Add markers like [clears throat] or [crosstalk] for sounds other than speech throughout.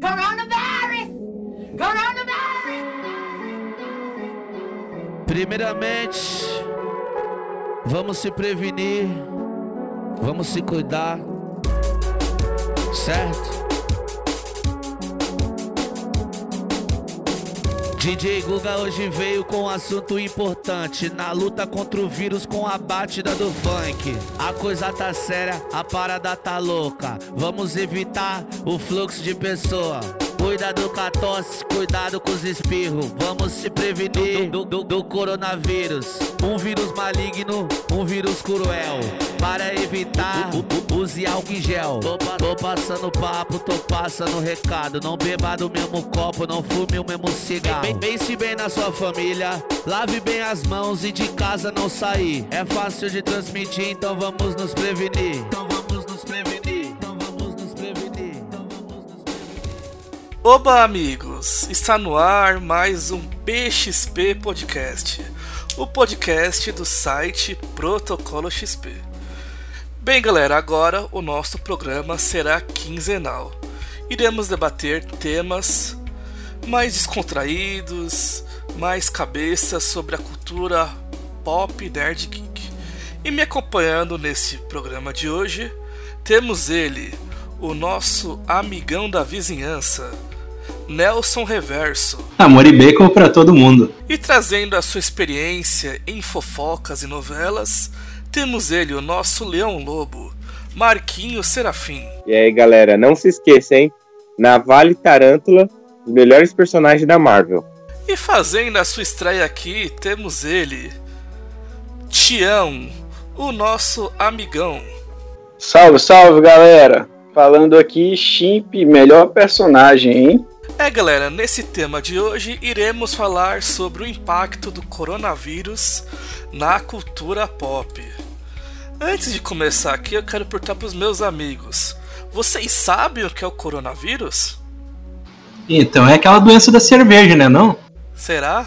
Coronavirus! Coronavirus! Primeiramente, vamos se prevenir, vamos se cuidar, certo? DJ Guga hoje veio com um assunto importante Na luta contra o vírus com a batida do funk. A coisa tá séria, a parada tá louca. Vamos evitar o fluxo de pessoa Cuidado com a tosse, cuidado com os espirros. Vamos se prevenir do, do, do coronavírus. Um vírus maligno, um vírus cruel. Para evitar, use álcool em gel. Tô, tô passando papo, tô passando recado. Não beba do mesmo copo, não fume o mesmo cigarro. Pense bem na sua família, lave bem as mãos e de casa não sair. É fácil de transmitir, então vamos nos prevenir. Então vamos Oba, amigos! Está no ar mais um BXP Podcast, o podcast do site Protocolo XP. Bem, galera, agora o nosso programa será quinzenal. Iremos debater temas mais descontraídos, mais cabeça sobre a cultura pop nerd geek. E me acompanhando nesse programa de hoje, temos ele, o nosso amigão da vizinhança, Nelson Reverso. Amor e bacon para todo mundo. E trazendo a sua experiência em fofocas e novelas, temos ele, o nosso leão lobo, Marquinho Serafim. E aí, galera, não se esqueça, hein? Na Vale Tarântula os melhores personagens da Marvel. E fazendo a sua estreia aqui, temos ele, Tião, o nosso amigão. Salve, salve galera! Falando aqui, Chimp, melhor personagem, hein? É galera, nesse tema de hoje iremos falar sobre o impacto do coronavírus na cultura pop. Antes de começar aqui, eu quero perguntar para os meus amigos: vocês sabem o que é o coronavírus? Então é aquela doença da cerveja, né não? Será?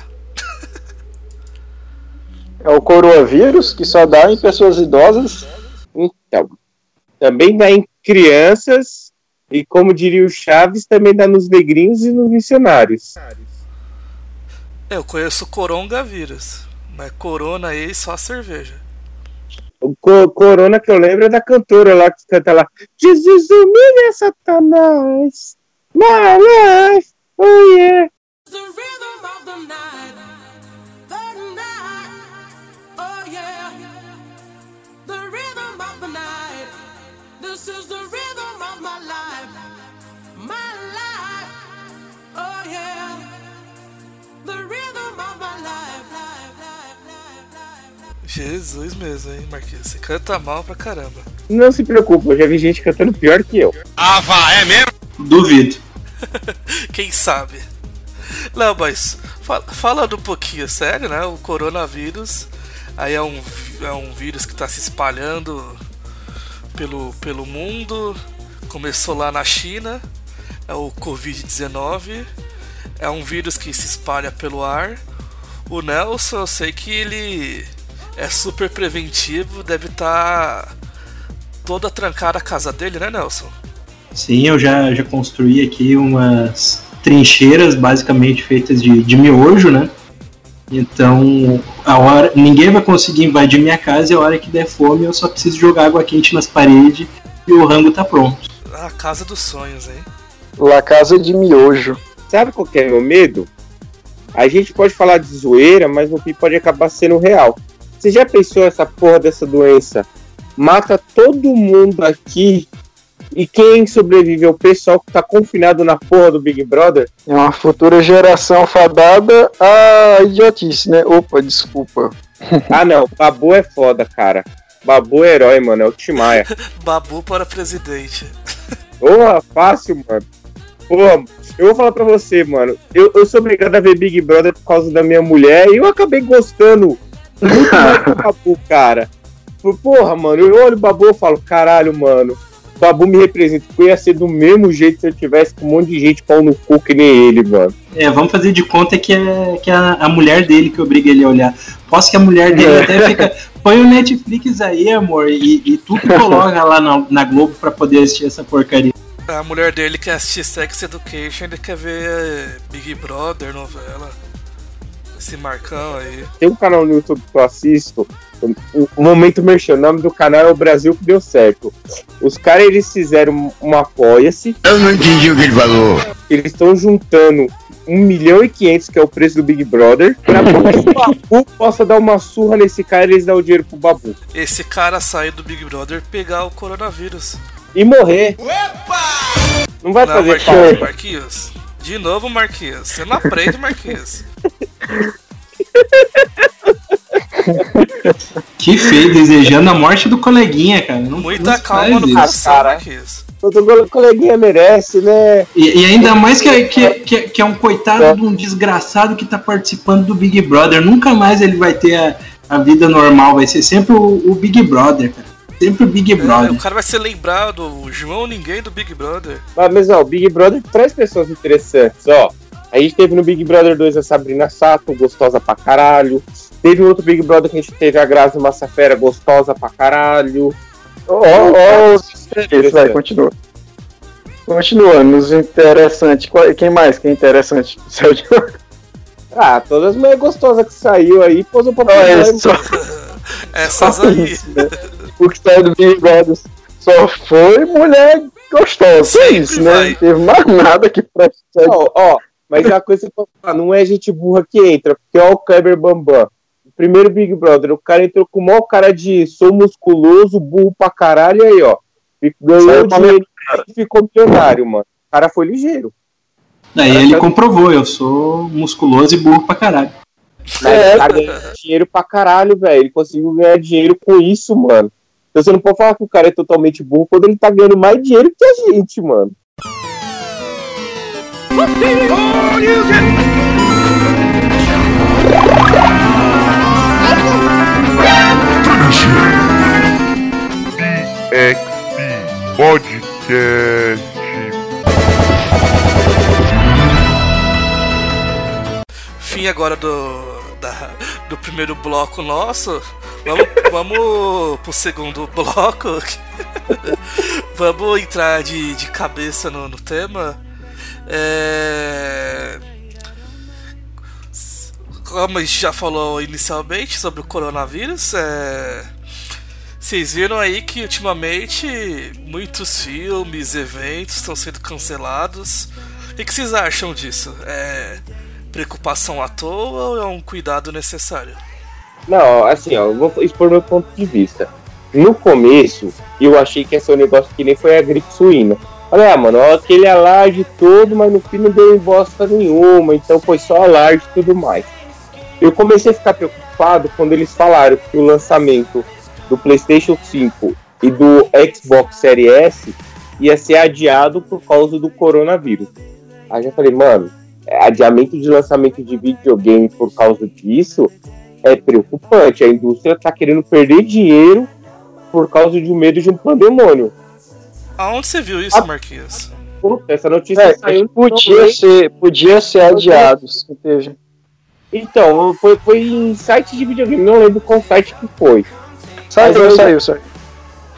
É o coronavírus que só dá em pessoas idosas. Então, também dá em crianças e, como diria o Chaves, também dá nos negrinhos e nos missionários. Eu conheço coronavírus, mas corona aí só cerveja. O co corona que eu lembro é da cantora lá que canta lá Jesus humilha Satanás. My life, oh yeah. The rhythm of the night, the night, oh yeah. The rhythm of the night, this is the rhythm Jesus mesmo, hein, Marquinhos? Você canta mal pra caramba. Não se preocupe, eu já vi gente cantando pior que eu. Duvido. [laughs] Quem sabe? Não, mas fa- falando um pouquinho sério, né? O coronavírus aí é um, é um vírus que está se espalhando pelo, pelo mundo. Começou lá na China, é o Covid-19. É um vírus que se espalha pelo ar. O Nelson, eu sei que ele é super preventivo, deve estar toda trancada a casa dele, né, Nelson? Sim, eu já, já construí aqui umas trincheiras basicamente feitas de, de miojo, né? Então, a hora ninguém vai conseguir invadir minha casa e a hora que der fome eu só preciso jogar água quente nas paredes e o rango tá pronto. A casa dos sonhos, hein? La Casa de Miojo. Sabe qual que é meu medo? A gente pode falar de zoeira, mas no fim pode acabar sendo real. Você já pensou essa porra dessa doença? Mata todo mundo aqui e quem sobrevive é o pessoal que tá confinado na porra do Big Brother? É uma futura geração fadada a idiotice, né? Opa, desculpa. [laughs] Ah não, Babu é foda, cara. Babu é herói, mano, é o Timaya. [laughs] Babu para presidente. Porra, fácil, mano. Porra, eu vou falar pra você, mano. Eu, eu sou obrigado a ver Big Brother por causa da minha mulher e eu acabei gostando muito mais do [laughs] Babu, cara. Porra, mano, eu olho o Babu e falo, caralho, mano. O Babu me representa. Eu ia ser do mesmo jeito se eu tivesse com um monte de gente pau no cu que nem ele, mano. É, vamos fazer de conta que é, que é a, a mulher dele que obriga ele a olhar. Posso que a mulher dele até fica. Põe o Netflix aí, amor, e, e tu que coloca lá na, na Globo pra poder assistir essa porcaria. A mulher dele quer assistir Sex Education, ele quer ver Big Brother, novela. Esse Marcão aí. Tem um canal no YouTube que eu assisto, o, Momento Merchan, o nome do canal é o Brasil que deu certo. Os caras, eles fizeram um apoia-se, Eu não entendi o que ele falou. eles estão juntando 1 milhão e 500, que é o preço do Big Brother, pra [laughs] que o Babu possa dar uma surra nesse cara e eles dão o dinheiro pro Babu. Esse cara sair do Big Brother pegar o coronavírus. E morrer. Não vai Não, fazer Marquinhos, falta. Marquinhos. De novo, Marquinhos. Você não aprende, Marquinhos. Que feio, desejando a morte do coleguinha, cara. Não, Muita não calma no isso. coração, cara. Marquinhos. Todo coleguinha merece, né? E, e ainda mais que, que, que, que é um coitado de um desgraçado que tá participando do Big Brother. Nunca mais ele vai ter a, a vida normal. Vai ser sempre o, o Big Brother, cara. Sempre o Big É, Brother. o cara vai ser lembrado, o João Ninguém do Big Brother. Mas, mas, ó, o Big Brother traz pessoas interessantes, ó. A gente teve no Big Brother 2 a Sabrina Sato, gostosa pra caralho. Teve outro Big Brother que a gente teve a Grazi Massafera, gostosa pra caralho. Ó, ó, os interessantes, vai, continua. Continuando, os interessantes. Qual- Quem mais que é interessante? [laughs] Ah, todas as mulheres gostosas que saiu aí, posou pra Não, é só, [laughs] Essas só aí. O que saiu do Big Brother só foi mulher gostosa. Só Sempre isso, né? Não teve mais nada que preste. Ó, ó, mas é uma coisa que eu falar, não é gente burra que entra, porque ó o Kleber Bambam. O primeiro Big Brother, o cara entrou com o maior cara de sou musculoso, burro pra caralho, e aí, ó. Ganhou dinheiro e ficou milionário, mano. O cara foi ligeiro. Daí ele comprovou, eu sou musculoso e burro pra caralho. Mas É, ele tá dinheiro pra caralho, velho. Ele conseguiu ganhar dinheiro com isso, mano. Então você não pode falar que o cara é totalmente burro quando ele tá ganhando mais dinheiro que a gente, mano. Podcast. Fim agora do, da- do primeiro bloco nosso. Vamos, vamos pro segundo bloco. [laughs] vamos entrar de, de cabeça no, no tema. É... Como a gente já falou inicialmente sobre o coronavírus, é... vocês viram aí que ultimamente muitos filmes, eventos estão sendo cancelados. O que vocês acham disso? É preocupação à toa ou é um cuidado necessário? Não, assim, ó, eu vou expor meu ponto de vista. No começo, eu achei que ia ser um negócio que nem foi a gripe suína. Falei, ah, mano, aquele alarde todo, mas no fim não deu em bosta nenhuma, então foi só alarde e tudo mais. Eu comecei a ficar preocupado quando eles falaram que o lançamento do PlayStation 5 e do Xbox Series S ia ser adiado por causa do coronavírus. Aí já falei, mano, adiamento de lançamento de videogame por causa disso é preocupante. A indústria tá querendo perder dinheiro por causa de um medo de um pandemônio. Aonde você viu isso, Marquinhos? Puta, essa notícia É, saiu. no podia ser, podia ser adiado. se teve. Então, foi, foi em site de videogame, não lembro qual site que foi. Saiu, eu- saiu, saiu.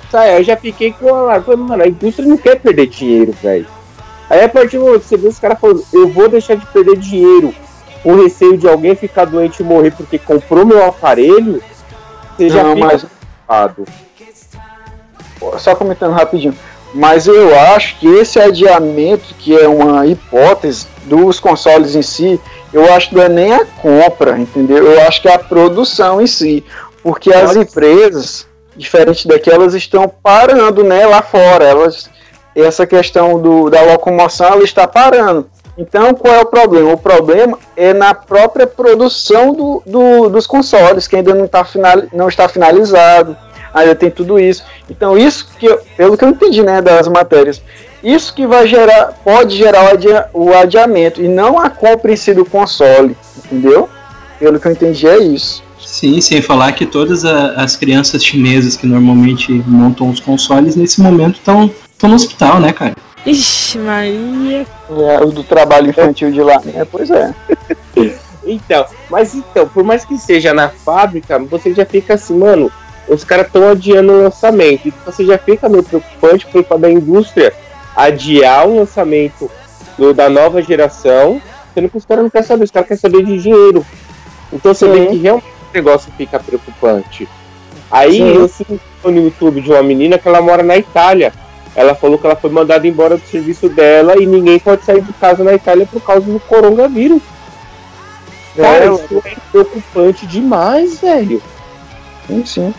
Sai, eu já fiquei com a mano, a indústria não quer perder dinheiro, velho. Aí a partir do momento que você vê os caras falando, eu vou deixar de perder dinheiro por receio de alguém ficar doente e morrer porque comprou meu aparelho, você já Não, fica mas só comentando rapidinho. Mas eu acho que esse adiamento, que é uma hipótese dos consoles em si, eu acho que não é nem a compra, entendeu? Eu acho que é a produção em si. Porque as empresas, diferente daquelas, estão parando né, lá fora. Elas, essa questão do, da locomoção ela está parando. Então, qual é o problema? O problema é na própria produção do, do- dos consoles, que ainda não, tá final, não está finalizado, ainda tem tudo isso. Então, isso que, eu- pelo que eu entendi né, das matérias, isso que vai gerar, pode gerar o, adia- o adiamento, e não a compra em si do console, entendeu? Pelo que eu entendi, é isso. Sim, sem falar que todas a- as crianças chinesas que normalmente montam os consoles nesse momento estão no hospital, né, cara? Ixi, Maria. É, o do trabalho infantil de lá, né? Pois é. [laughs] Então, mas então, por mais que seja na fábrica, você já fica assim, mano, os caras estão adiando o lançamento. Então você já fica meio preocupante por culpa da indústria adiar o lançamento do- da nova geração, sendo que os caras não querem saber, os caras querem saber de dinheiro. Então você vê Sim. que realmente o negócio fica preocupante. Aí Sim. eu sigo no YouTube de uma menina que ela mora na Itália. Ela falou que ela foi mandada embora do serviço dela e ninguém pode sair de casa na Itália por causa do coronavírus. Cara, É, isso é preocupante demais, velho. Sim, sim.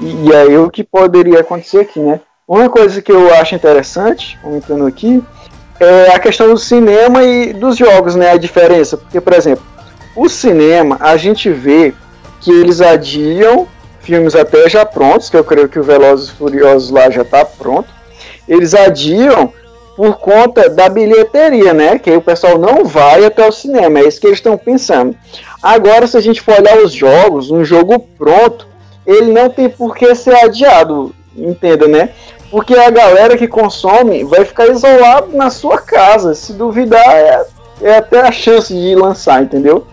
E, e aí o que poderia acontecer aqui, né? Uma coisa que eu acho interessante, comentando aqui, é a questão do cinema e dos jogos, né? A diferença. Porque, por exemplo, o cinema, a gente vê que eles adiam filmes até já prontos, que eu creio que o Velozes e Furiosos lá já tá pronto. Eles adiam por conta da bilheteria, né? Que aí o pessoal não vai até o cinema, é isso que eles estão pensando. Agora, se a gente for olhar os jogos, um jogo pronto, ele não tem por que ser adiado, entenda, né? Porque a galera que consome vai ficar isolado na sua casa. Se duvidar, é, é até a chance de lançar, entendeu?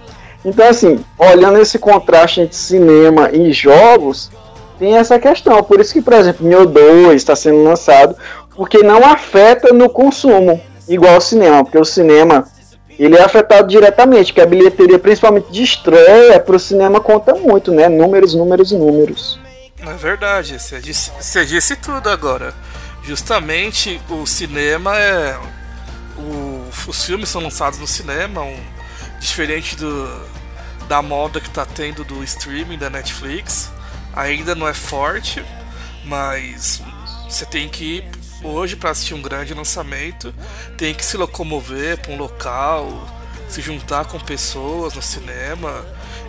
Então, assim, olhando esse contraste entre cinema e jogos, tem essa questão. Por isso que, por exemplo, Neo 2 está sendo lançado, porque não afeta no consumo, igual o cinema, porque o cinema ele é afetado diretamente, porque a bilheteria, principalmente de estreia, para o cinema conta muito, né? Números, números números. É verdade, você disse, você disse tudo agora. Justamente o cinema é. o- os filmes são lançados no cinema, um- diferente do, da moda que tá tendo do streaming da Netflix. Ainda não é forte, mas você tem que hoje para assistir um grande lançamento, tem que se locomover para um local, se juntar com pessoas no cinema.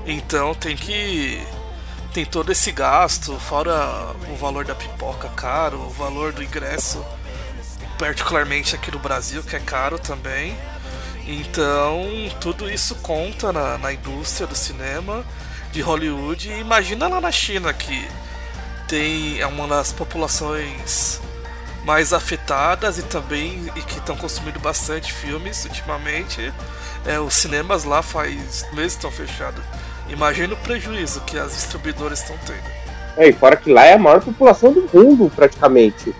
Então tem que tem todo esse gasto, fora o valor da pipoca caro, o valor do ingresso, particularmente aqui no Brasil, que é caro também. Então, tudo isso conta na, na indústria do cinema de Hollywood. Imagina lá na China, que tem é uma das populações mais afetadas e também e que estão consumindo bastante filmes ultimamente. É, os cinemas lá faz meses estão fechados. Imagina o prejuízo que as distribuidoras estão tendo. É, e fora que lá é a maior população do mundo, praticamente.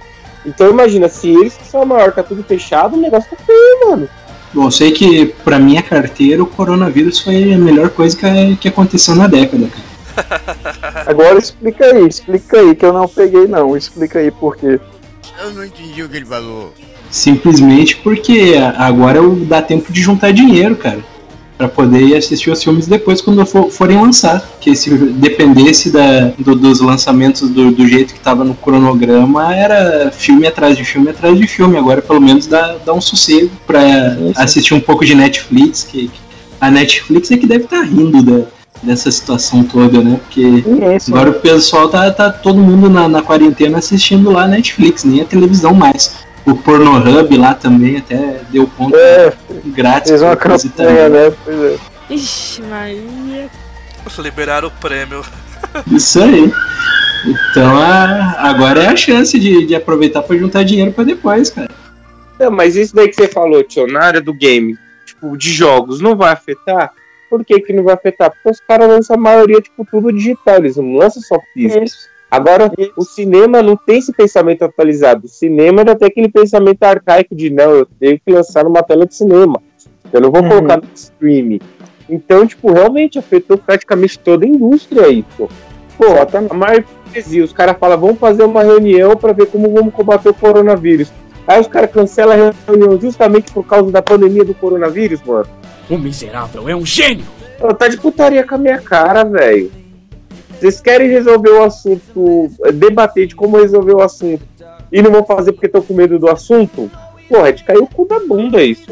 Então imagina, se eles que são a maior, tá tudo fechado, o negócio tá feio, mano. Bom, eu sei que pra minha carteira o coronavírus foi a melhor coisa que, que aconteceu na década, cara. [laughs] Agora explica aí, explica aí, que eu não peguei não. Explica aí por quê. Eu não entendi o que ele falou. Simplesmente porque agora eu- dá tempo de juntar dinheiro, cara. Pra poder ir assistir os filmes depois quando for- forem lançar. Porque se dependesse da, do- dos lançamentos do, do jeito que tava no cronograma, era filme atrás de filme atrás de filme. Agora pelo menos dá, dá um sossego pra assistir um pouco de Netflix. Que, que a Netflix é que deve estar rindo da, dessa situação toda, né? Porque Isso, Agora o pessoal tá, tá todo mundo na, na quarentena assistindo lá Netflix, nem a televisão mais. O Pornohub lá também até deu conta É, grátis. fez uma campanha, né? Pois é. Ixi, Maria. Liberaram o prêmio. Isso aí. Então a- agora é a chance de, de aproveitar pra juntar dinheiro pra depois, cara. Não, mas isso daí que você falou, tio, na área do game, tipo, de jogos, não vai afetar? Por que que não vai afetar? Porque os caras lançam a maioria, tipo, tudo digital, eles não lançam só físico. Isso. Agora, o cinema não tem esse pensamento atualizado. O cinema ainda tem aquele pensamento arcaico de não, eu tenho que lançar numa tela de cinema. Eu não vou Uhum. colocar no streaming. Então, tipo, realmente afetou praticamente toda a indústria aí, pô. Pô, a maior hipocrisia, os caras falam, vamos fazer uma reunião para ver como vamos combater o coronavírus. Aí os caras cancelam a reunião justamente por causa da pandemia do coronavírus, mano. O miserável é um gênio! Pô, tá de putaria com a minha cara, velho. Vocês querem resolver o assunto, eh, debater de como resolver o assunto e não vão fazer porque estão com medo do assunto? Porra, é de cair o cu da bunda isso.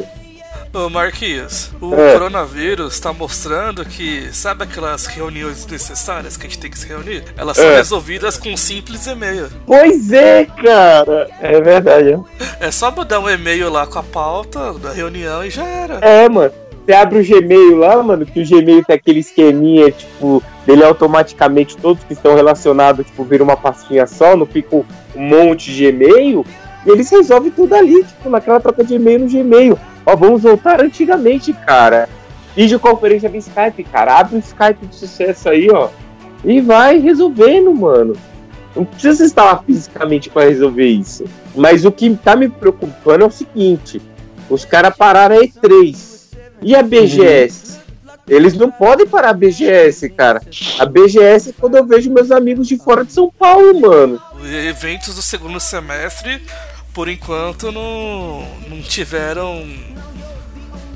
Ô Marquinhos, o É. coronavírus tá mostrando que, sabe aquelas reuniões necessárias que a gente tem que se reunir? Elas são É. resolvidas com um simples e-mail. Pois é, cara. É verdade. é. É só mandar um e-mail lá com a pauta da reunião e já era. É, mano. Você abre o Gmail lá, mano, que o Gmail tem aquele esqueminha, tipo, dele automaticamente, todos que estão relacionados, tipo, vira uma pastinha só, não fica um monte de e-mail. E eles resolvem tudo ali, tipo, naquela troca de e-mail no Gmail. Ó, vamos voltar antigamente, cara. Videoconferência via Skype, cara. Abre o Skype de sucesso aí, ó. E vai resolvendo, mano. Não precisa estar lá fisicamente para resolver isso. Mas o que tá me preocupando é o seguinte: os caras pararam a E3. E a BGS? Eles não podem parar a BGS, cara. A BGS é quando eu vejo meus amigos de fora de São Paulo, mano. Eventos do segundo semestre, por enquanto, não, não tiveram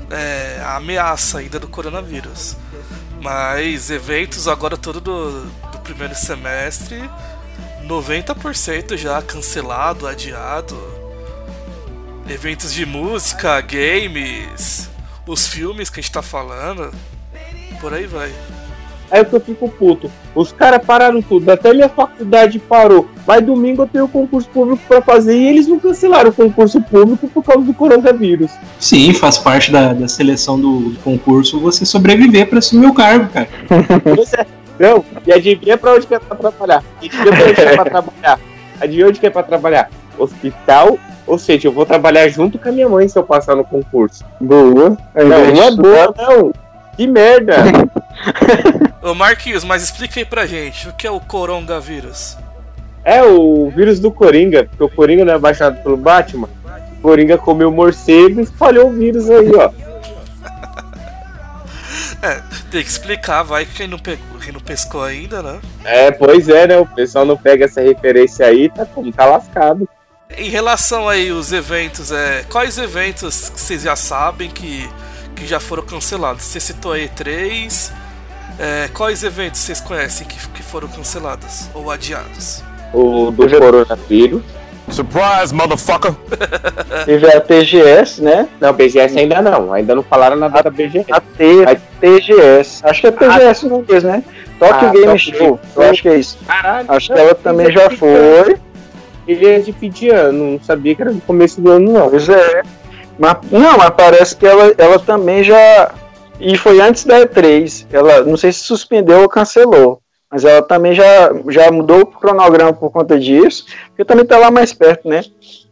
é, a ameaça ainda do coronavírus. Mas eventos agora todo do, do primeiro semestre, 90% já cancelado, adiado. Eventos de música, games, os filmes que a gente tá falando, por aí vai. Aí que eu fico puto. Os caras pararam tudo, até minha faculdade parou. Mas domingo eu tenho concurso público para fazer e eles não cancelaram o concurso público por causa do coronavírus. Sim, faz parte da, da seleção do concurso você sobreviver para assumir o cargo, cara. [laughs] Não, e adivinha pra onde que é pra trabalhar? Adivinha pra onde que é pra trabalhar? Adivinha onde que é pra trabalhar? Hospital, ou seja, eu vou trabalhar junto com a minha mãe se eu passar no concurso. Boa. Não, não é boa, não. Que merda. [laughs] Ô Marquinhos, mas explica aí pra gente, o que é o coronavírus? É o vírus do Coringa, porque o Coringa não é baixado pelo Batman. O Coringa comeu morcego e espalhou o vírus aí, ó. [laughs] É, tem que explicar, vai que quem não, pegou, quem não pescou ainda, né? É, pois é, né? O pessoal não pega essa referência aí, tá como? Tá lascado. Em relação aí os eventos, é, quais eventos que vocês já sabem que, que já foram cancelados? Você citou aí três. É, quais eventos vocês conhecem que, que foram cancelados ou adiados? O do coronavírus. Surprise, motherfucker! Teve a TGS, né? Não, BGS ainda não. Ainda não falaram nada da BGS. A T, a TGS. Acho que é TGS não mesmo, né? Tokyo Ah, Game Show. Eu acho que é isso. Caralho. Acho que ela também já foi. Ele é de fim de ano, não sabia que era no começo do ano, não. Pois é. Mas, não, mas parece que ela, ela também já. E foi antes da E3. Ela não sei se suspendeu ou cancelou. Mas ela também já, já mudou o cronograma por conta disso. Porque também tá lá mais perto, né?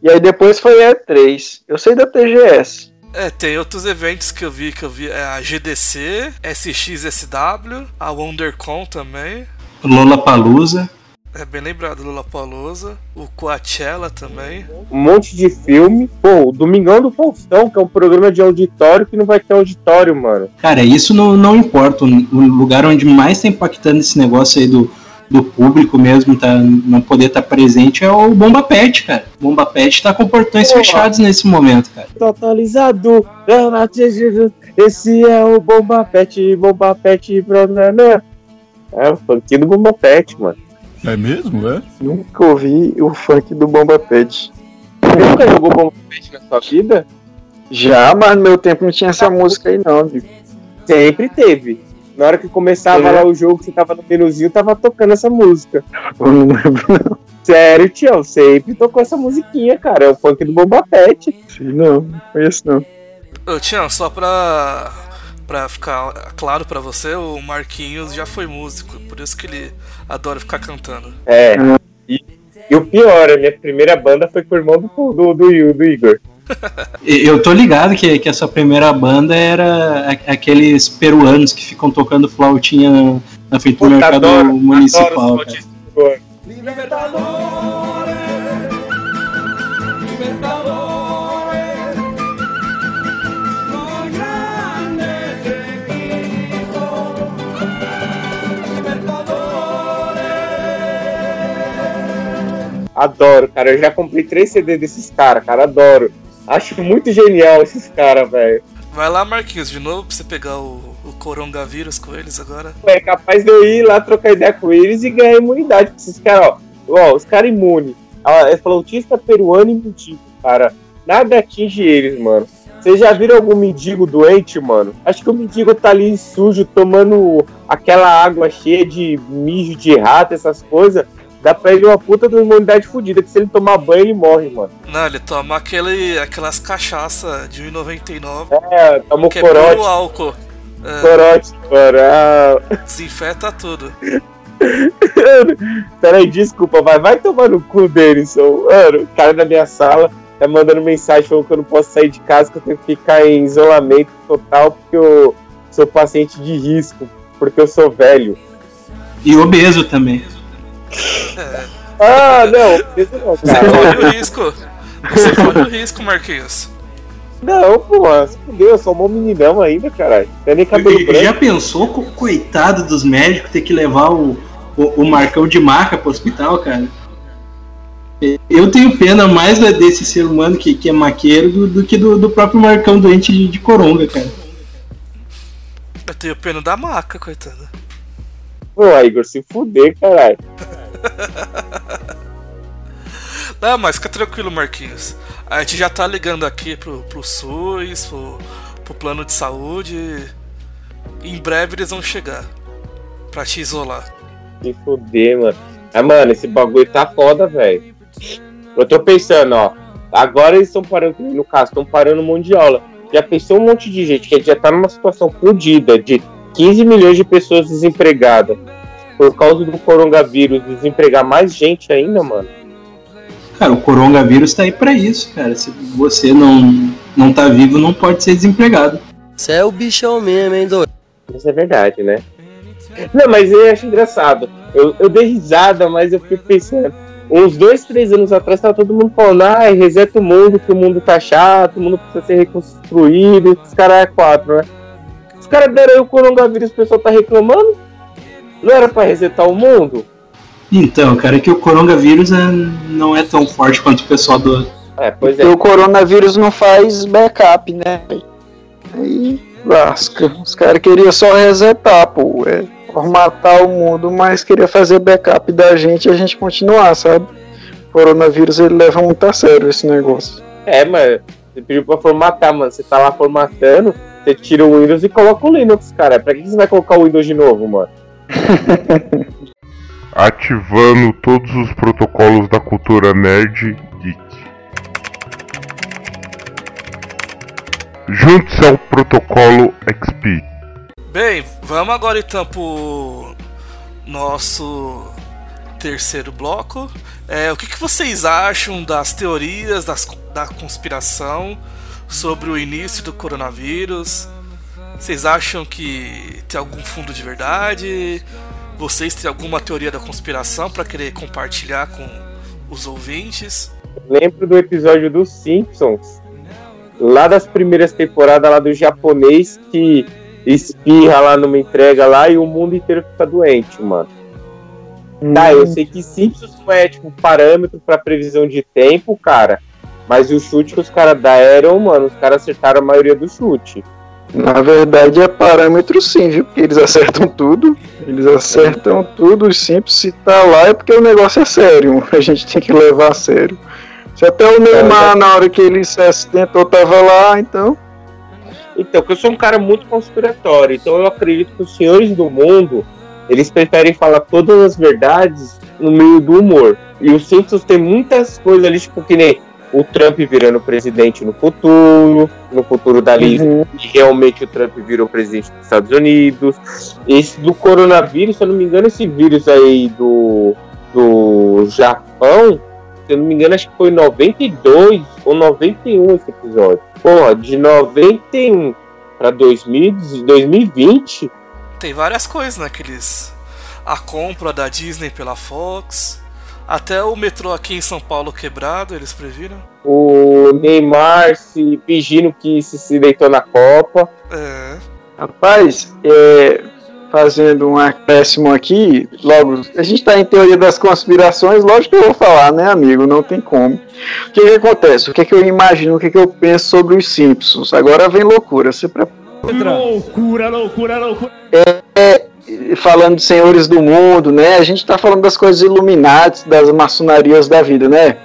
E aí depois foi a E3. Eu sei da TGS. É, tem outros eventos que eu vi, que eu vi, é a GDC, SXSW, a WonderCon também. Lollapalooza. É bem lembrado, Lollapalooza, o Coachella também. Um monte de filme. Pô, o Domingão do Faustão, que é um programa de auditório que não vai ter auditório, mano. Cara, isso não, não importa. O lugar onde mais tá impactando esse negócio aí do, do público mesmo, tá, não poder estar presente, é o Bomba Pet, cara. O Bomba Pet tá com portões Pô. fechados nesse momento, cara. Totalizado. Esse é o Bomba Pet, Bomba Pet, Branana. É o funk do Bomba Pet, mano. É mesmo, é? Nunca ouvi o funk do Bomba Pet. Você nunca jogou Bomba Pet na sua vida? Já, mas no meu tempo não tinha essa música aí não, viu? Sempre teve. Na hora que começava É. lá o jogo, você tava no menuzinho, tava tocando essa música. Eu não lembro não. Sério, tio, sempre tocou essa musiquinha, cara. É o funk do Bomba Pet. Sim, não, não conheço não. Ô, Tião, só pra, pra ficar claro pra você, o Marquinhos já foi músico, por isso que ele adora ficar cantando. É. E, e o pior, a minha primeira banda foi com o irmão do, do, do, do Igor. Eu tô ligado que, que essa primeira banda era aqueles peruanos que ficam tocando flautinha na, frente do mercado adoro, municipal. adoro os cara. Adoro, cara. Eu já comprei três CD desses caras, cara. Adoro. Acho muito genial esses caras, velho. Vai lá, Marquinhos, de novo pra você pegar o, o coronavírus com eles agora. É capaz de eu ir lá trocar ideia com eles e ganhar imunidade. Porque esses caras, ó, ó, os caras imunes. Ela é flautista peruano e mendigo, cara. Nada atinge eles, mano. Vocês já viram algum mendigo doente, mano? Acho que o mendigo tá ali sujo, tomando aquela água cheia de mijo de rato, essas coisas. Dá pra ele uma puta de uma imunidade fodida, que se ele tomar banho, ele morre, mano. Não, ele toma aquele, aquelas cachaça de 1,99 É, toma o que é puro corote, álcool. É, corote, mano. Ah, desinfeta tudo. [laughs] Peraí, desculpa, vai, vai tomar no cu, Denison. Mano, o cara da minha sala tá mandando mensagem falando que eu não posso sair de casa, que eu tenho que ficar em isolamento total porque eu sou paciente de risco, porque eu sou velho. E obeso também. [laughs] Ah, não, isso não, Você corre o risco. Você corre o risco, Marquinhos. Não, pô, se fudeu, eu sou um meninão ainda, caralho. Tem nem cabelo E- branco. Já pensou, co- coitado dos médicos, ter que levar o, o, o Marcão de maca pro hospital, cara? Eu tenho pena mais desse ser humano que, que é maqueiro do, do que do, do próprio Marcão doente de, de coronga, cara. Eu tenho pena da maca, coitada. Pô, Igor, se fuder, caralho. [laughs] Não, mas fica tranquilo, Marquinhos. A gente já tá ligando aqui pro, pro SUS, pro, pro plano de saúde. Em breve eles vão chegar. Pra te isolar. Se fuder, mano. Ah, mano, esse bagulho tá foda, velho. Eu tô pensando, ó. Agora eles estão parando, no caso, estão parando um monte de aula. Já pensou um monte de gente que já tá numa situação fodida de 15 milhões de pessoas desempregadas. Por causa do coronavírus, desempregar mais gente ainda, mano. Cara, o coronavírus tá aí pra isso, cara. Se você não, não tá vivo, não pode ser desempregado. Você é o bichão mesmo, hein, doido? Isso é verdade, né? Não, mas eu acho engraçado. Eu, eu dei risada, mas eu fico pensando. Uns dois, três anos atrás, tava todo mundo falando, ai, reseta o mundo, que o mundo tá chato, o mundo precisa ser reconstruído. Os caras é quatro, né? Os caras deram aí o coronavírus, o pessoal tá reclamando. Não era pra resetar o mundo? Então, cara, é que o coronavírus é, não é tão forte quanto o pessoal do. É, pois Porque o coronavírus não faz backup, né? Aí lasca. Os caras queriam só resetar, pô. É, formatar o mundo, mas queria fazer backup da gente e a gente continuar, sabe? O coronavírus ele leva muito a sério esse negócio. É, mas você pediu pra formatar, mano. Você tá lá formatando, você tira o Windows e coloca o Linux, cara. Pra que você vai colocar o Windows de novo, mano? [laughs] Ativando todos os protocolos da cultura nerd geek. Junte-se ao protocolo XP. Bem, vamos agora então pro nosso terceiro bloco. É, o que, que vocês acham das teorias das, da conspiração sobre o início do coronavírus? Vocês acham que tem algum fundo de verdade? Vocês têm alguma teoria da conspiração para querer compartilhar com os ouvintes? Lembro do episódio dos Simpsons, lá das primeiras temporadas lá do japonês que espirra lá numa entrega lá e o mundo inteiro fica doente, mano. Tá, eu sei que Simpsons não é tipo parâmetro pra previsão de tempo, cara. Mas o chute que os caras deram, mano, os caras acertaram a maioria do chute. Na verdade é parâmetro sim, viu? Porque eles acertam tudo. Eles acertam tudo, sempre se tá lá é porque o negócio é sério. [laughs] A gente tem que levar a sério. Se até o Neymar, na hora que ele se acidentou, tava lá, então. Então, que eu sou um cara muito conspiratório, então eu acredito que os senhores do mundo, eles preferem falar todas as verdades no meio do humor. E os Simpsons tem muitas coisas ali, tipo que nem o Trump virando presidente no futuro, no futuro dali, e realmente o Trump virou presidente dos Estados Unidos. Esse do coronavírus, se eu não me engano, esse vírus aí do, do Japão, se eu não me engano, acho que foi 92 ou 91 esse episódio. Porra, de 91 pra 2000, 2020, Tem várias coisas, né? Que eles. A compra da Disney pela Fox. Até o metrô aqui em São Paulo quebrado, eles previram. o Neymar se fingindo que se, se deitou na Copa. É. Rapaz, é, fazendo um acréscimo aqui, logo, a gente tá em teoria das conspirações, lógico que eu vou falar, né, amigo? Não tem como. O que que acontece? O que que eu imagino, o que que eu penso sobre os Simpsons? Agora vem loucura, se prepara. Loucura, loucura, loucura. É, falando de senhores do mundo, né? A gente tá falando das coisas iluminadas, das maçonarias da vida, né?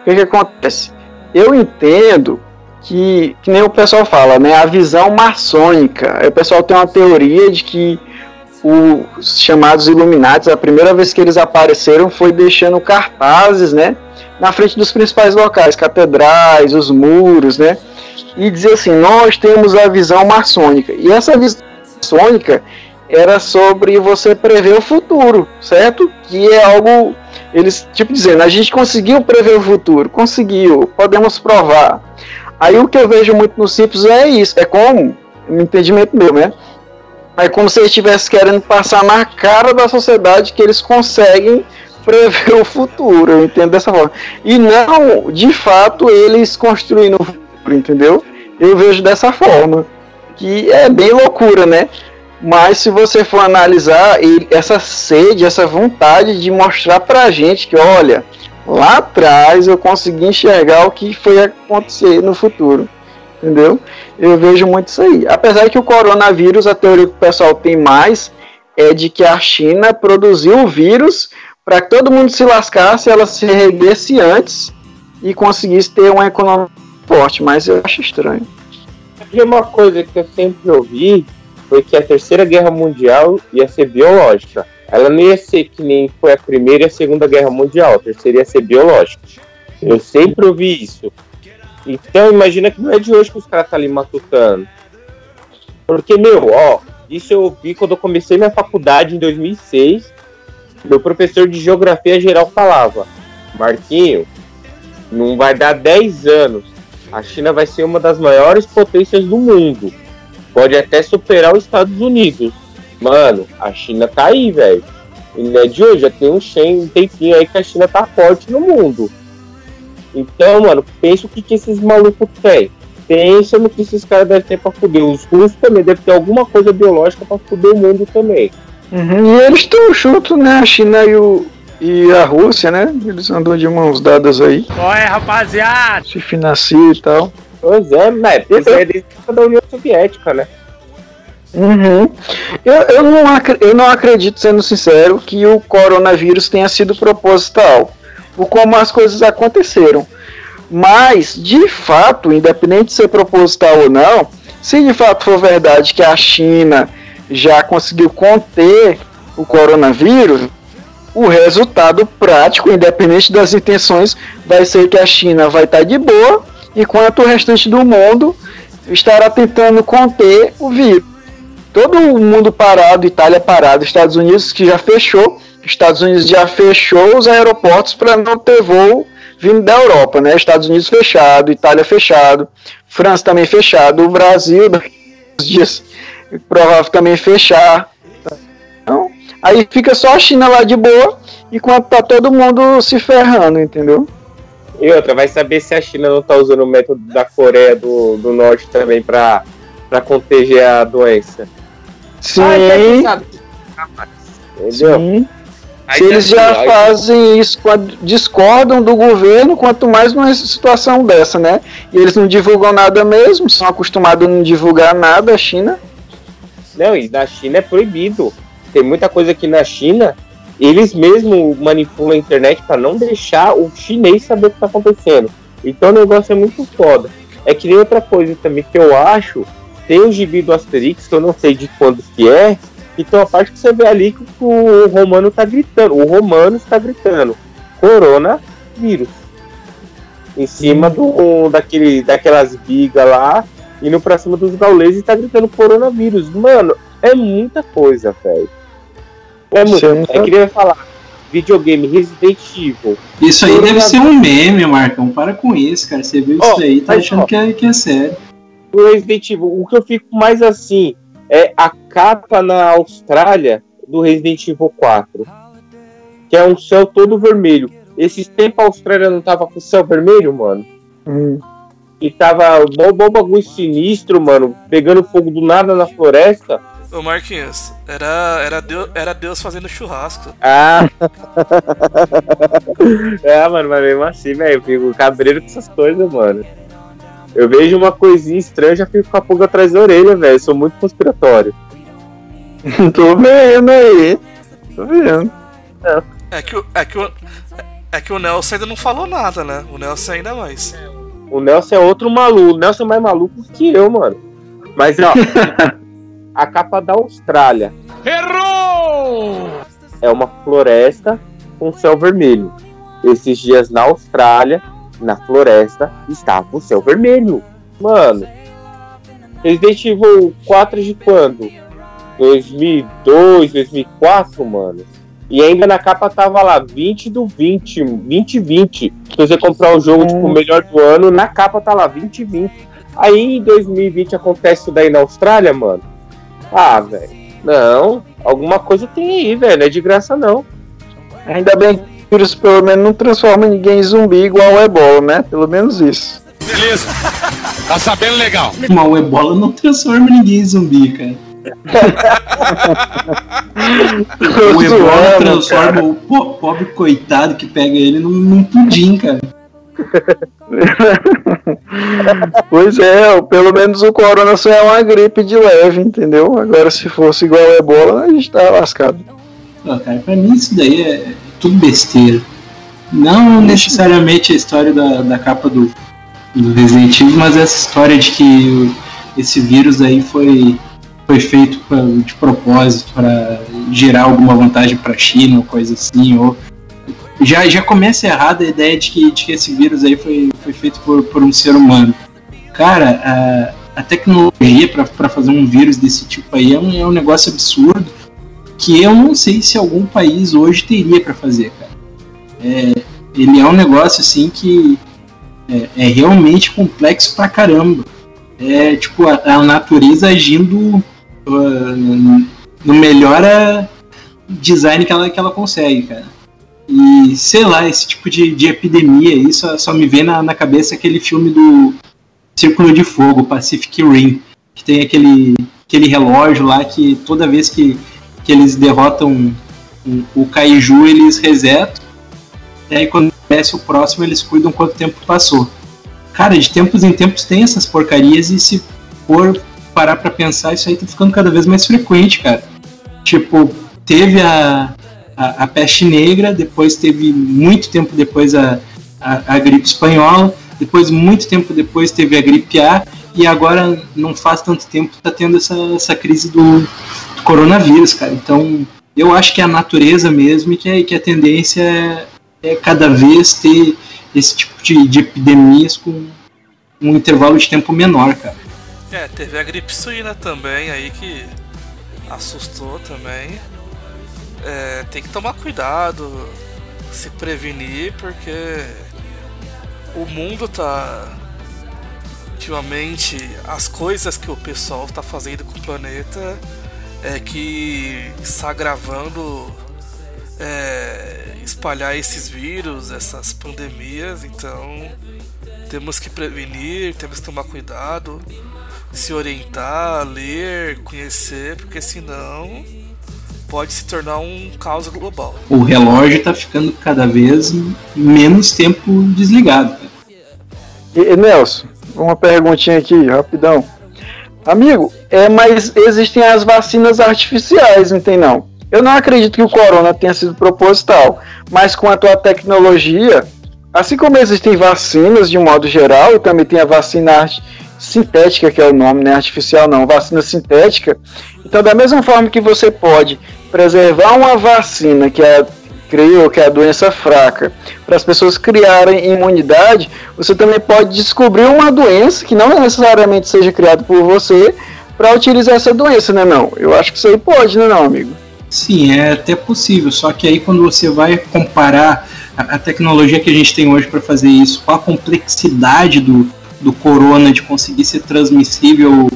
O que que acontece? Eu entendo que, que nem o pessoal fala, né? A visão maçônica. O pessoal tem uma teoria de que os chamados Illuminati, a primeira vez que eles apareceram foi deixando cartazes, né? Na frente dos principais locais, catedrais, os muros, né? E dizer assim, nós temos a visão maçônica. E essa visão maçônica era sobre você prever o futuro, certo? Que é algo, eles, tipo dizendo, a gente conseguiu prever o futuro, conseguiu, podemos provar. Aí o que eu vejo muito nos Simpsons é isso, é como, no entendimento meu, né? É como se eles estivessem querendo passar na cara da sociedade que eles conseguem prever o futuro, eu entendo dessa forma. E não, de fato, eles construindo entendeu? Eu vejo dessa forma. Que é bem loucura, né? Mas se você for analisar ele, essa sede, essa vontade de mostrar pra gente que, olha, lá atrás eu consegui enxergar o que foi acontecer no futuro. Entendeu? Eu vejo muito isso aí. Apesar que o coronavírus, a teoria que o pessoal tem mais é de que a China produziu o vírus para que todo mundo se lascasse, ela se erguesse antes e conseguisse ter uma economia forte. Mas eu acho estranho. E uma coisa que eu sempre ouvi foi que a Terceira Guerra Mundial ia ser biológica. Ela não ia ser que nem foi a Primeira e a Segunda Guerra Mundial. A Terceira ia ser biológica. Eu sempre ouvi isso. Então imagina que não é de hoje que os caras estão tá ali matutando. Porque, meu, ó, isso eu ouvi quando eu comecei minha faculdade em 2006. Meu professor de Geografia Geral falava: Marquinho, não vai dar 10 anos. A China vai ser uma das maiores potências do mundo. Pode até superar os Estados Unidos. Mano, a China tá aí, velho. E não é de hoje, já tem um, um tempinho aí que a China tá forte no mundo. Então, mano, pensa o que, que esses malucos têm. Pensa no que esses caras devem ter pra fuder. Os russos também devem ter alguma coisa biológica pra fuder o mundo também. Uhum, e eles estão juntos, né? A China e, o, e a Rússia, né? Eles andam de mãos dadas aí. É, rapaziada? Se financia e tal. Pois é, né? Isso é desde da União Soviética, né? Uhum. Eu, eu, não, eu não acredito, sendo sincero, que o coronavírus tenha sido proposital por como as coisas aconteceram. Mas, de fato, independente de ser proposital ou não, se de fato for verdade que a China já conseguiu conter o coronavírus, o resultado prático, independente das intenções, vai ser que a China vai estar de boa, enquanto o restante do mundo estará tentando conter o vírus. Todo mundo parado, Itália parado, Estados Unidos que já fechou, Estados Unidos já fechou os aeroportos para não ter voo vindo da Europa, né? Estados Unidos fechado, Itália fechado, França também fechado, o Brasil dias provável também fechar. Então, aí fica só a China lá de boa, enquanto tá todo mundo se ferrando, entendeu? E outra, vai saber se a China não tá usando o método da Coreia do, do Norte também para conter a doença. Sim. Ah, Entendeu? Sim. Se eles já fazem isso, discordam do governo, quanto mais numa situação dessa, né? E eles não divulgam nada mesmo, são acostumados a não divulgar nada, a China. Não, e na China é proibido. Tem muita coisa aqui na China, eles mesmos manipulam a internet para não deixar o chinês saber o que está acontecendo. Então o negócio é muito foda. É que nem outra coisa também que eu acho, tem o gibi do Asterix, que eu não sei de quando que é, então a parte que você vê ali que o Romano tá gritando, o Romano está gritando, coronavírus. Em cima do, daquele, daquelas vigas lá, indo pra cima dos gauleses e tá gritando coronavírus. Mano, é muita coisa, velho. É muito. É que falar. Videogame Resident Evil. Isso aí deve ser um meme, Marcão. Para com isso, cara. Você viu oh, isso aí, tá achando oh, que, é, que é sério. O Resident Evil, o que eu fico mais assim é a capa na Austrália do Resident Evil 4. Que é um céu todo vermelho. Esses tempos a Austrália não tava com o céu vermelho, mano? Hum. E tava bom, bom bagulho sinistro, mano, pegando fogo do nada na floresta. Ô Marquinhos, era, era, Deus, era Deus fazendo churrasco. Ah! [laughs] é, mano, mas mesmo assim, velho, eu fico cabreiro com essas coisas, mano. Eu vejo uma coisinha estranha já fico com a pulga atrás da orelha, velho. Sou muito conspiratório. [laughs] Tô vendo aí. Tô vendo. É. é, que, o, é, que o, é que o Nelson ainda não falou nada, né? O Nelson ainda mais. O Nelson é outro maluco. O Nelson é mais maluco que eu, mano. Mas, ó, [laughs] a capa da Austrália. Errou! É uma floresta com céu vermelho. Esses dias na Austrália na floresta estava o céu vermelho. Mano, Resident Evil 4 de quando? 2002, 2004, mano. E ainda na capa tava lá 20 do 20, 2020. Se você comprar o jogo, tipo, melhor do ano, na capa tá lá 2020. Aí em 2020 acontece isso daí na Austrália, mano. Ah, velho. Não, alguma coisa tem aí, velho. Não é de graça não. Ainda bem vírus pelo menos não transforma ninguém em zumbi igual o ebola, né? Pelo menos isso. Beleza. Tá sabendo legal. Mas o ebola não transforma ninguém em zumbi, cara. [laughs] o ebola transforma cara. o po- pobre coitado que pega ele num, num pudim, cara. [laughs] Pois é, pelo menos o corona só é uma gripe de leve, entendeu? Agora se fosse igual o ebola, a gente tá lascado. Pô, cara, pra mim isso daí é tudo besteira. Não necessariamente a história da, da capa do, do Resident Evil, mas essa história de que esse vírus aí foi, foi feito pra- de propósito para gerar alguma vantagem pra China ou coisa assim, ou já, já começa errada a ideia de que, de que esse vírus aí foi, foi feito por, por um ser humano. Cara, a, a tecnologia para fazer um vírus desse tipo aí é um, é um negócio absurdo que eu não sei se algum país hoje teria para fazer, cara. É, ele é um negócio assim que é, é realmente complexo pra caramba. É tipo a, a natureza agindo uh, no melhor uh, design que ela, que ela consegue, cara. E sei lá, esse tipo de, de epidemia aí só, só me vem na, na cabeça aquele filme do Círculo de Fogo, Pacific Rim, que tem aquele, aquele relógio lá que toda vez que, que eles derrotam o Kaiju, eles resetam. E aí quando aparece o próximo, eles cuidam quanto tempo passou. Cara, de tempos em tempos tem essas porcarias e se for parar pra pensar, isso aí tá ficando cada vez mais frequente, cara. Tipo, teve a, a, peste negra, depois teve muito tempo depois a, a, a gripe espanhola, depois muito tempo depois teve a gripe A e agora não faz tanto tempo tá tendo essa, essa crise do, do coronavírus, cara. Então eu acho que é a natureza mesmo e que, a- que a tendência é, é cada vez ter esse tipo de, de epidemias com um intervalo de tempo menor, cara. É, teve a gripe suína também aí que assustou também. É, tem que tomar cuidado, se prevenir, porque o mundo tá. Ultimamente, as coisas que o pessoal tá fazendo com o planeta é que está agravando é, espalhar esses vírus, essas pandemias, então temos que prevenir, temos que tomar cuidado, se orientar, ler, conhecer, porque senão pode se tornar um caos global. O relógio tá ficando cada vez menos tempo desligado. cara. E, e, Nelson, uma perguntinha aqui, rapidão. Amigo, é, mas existem as vacinas artificiais, não tem não? Eu não acredito que o corona tenha sido proposital, mas com a tua tecnologia, assim como existem vacinas de um modo geral, e também tem a vacina sintética, que é o nome, né? Artificial não, vacina sintética. Então, da mesma forma que você pode preservar uma vacina que é criou, que é a doença fraca, para as pessoas criarem imunidade, você também pode descobrir uma doença que não necessariamente seja criada por você para utilizar essa doença, né não? Eu acho que isso aí pode, né não, amigo? Sim, é até possível, só que aí quando você vai comparar a, a tecnologia que a gente tem hoje para fazer isso com a complexidade do, do corona de conseguir ser transmissível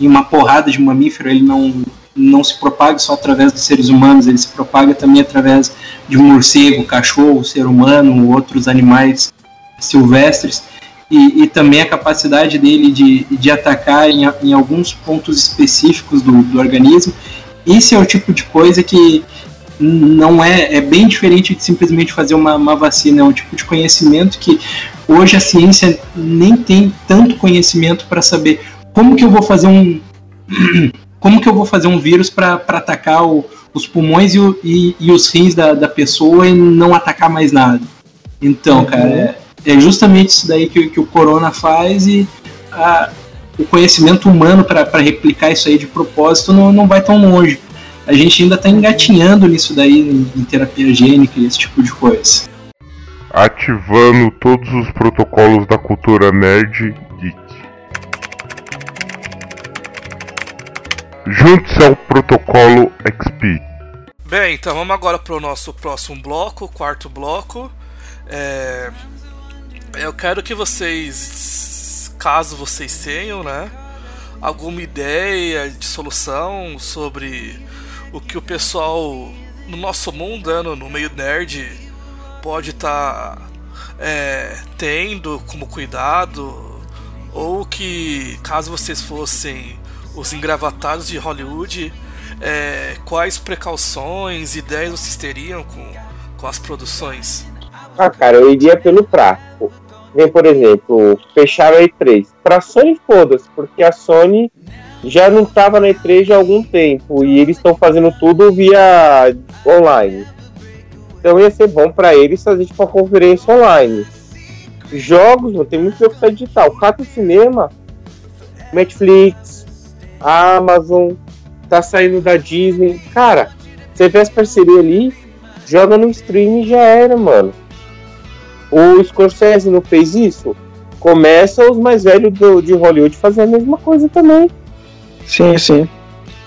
em uma porrada de mamífero, ele não, não se propaga só através dos seres humanos, ele se propaga também através de morcego, cachorro, ser humano, outros animais silvestres, e, e também a capacidade dele de, de atacar em, em alguns pontos específicos do, do organismo. Esse é o tipo de coisa que não é, é bem diferente de simplesmente fazer uma, uma vacina, é um tipo de conhecimento que hoje a ciência nem tem tanto conhecimento para saber como que eu vou fazer um [clears throat] como que eu vou fazer um vírus para atacar o- os pulmões e, o- e- e os rins da, da pessoa e não atacar mais nada. Então, cara, é, é justamente isso daí que, que o corona faz e a- o conhecimento humano para replicar isso aí de propósito não, não vai tão longe. A gente ainda está engatinhando nisso daí em, em terapia gênica e esse tipo de coisa. Ativando todos os protocolos da cultura nerd Junte-se ao protocolo XP. Bem, então vamos agora para o nosso próximo bloco, quarto bloco. É, Eu quero que vocês, caso vocês tenham, né, alguma ideia de solução sobre o que o pessoal no nosso mundo, né, no, meio nerd, pode estar tá, é, tendo como cuidado, ou que caso vocês fossem os engravatados de Hollywood, é, quais precauções, ideias vocês teriam com, com as produções? Ah, cara, eu iria pelo prático. Vem, por exemplo, fechar a E3. Pra Sony, foda-se, porque a Sony já não estava na E3 há algum tempo e eles estão fazendo tudo via online. Então ia ser bom para eles fazer tipo uma conferência online. Jogos, não tem muito jogo que tá digital. Cata Cinema, Netflix, Amazon, tá saindo da Disney. Cara, você vê as parcerias ali, joga no stream e já era, mano. O Scorsese não fez isso? Começa os mais velhos do, de Hollywood fazer a mesma coisa também. Sim, sim.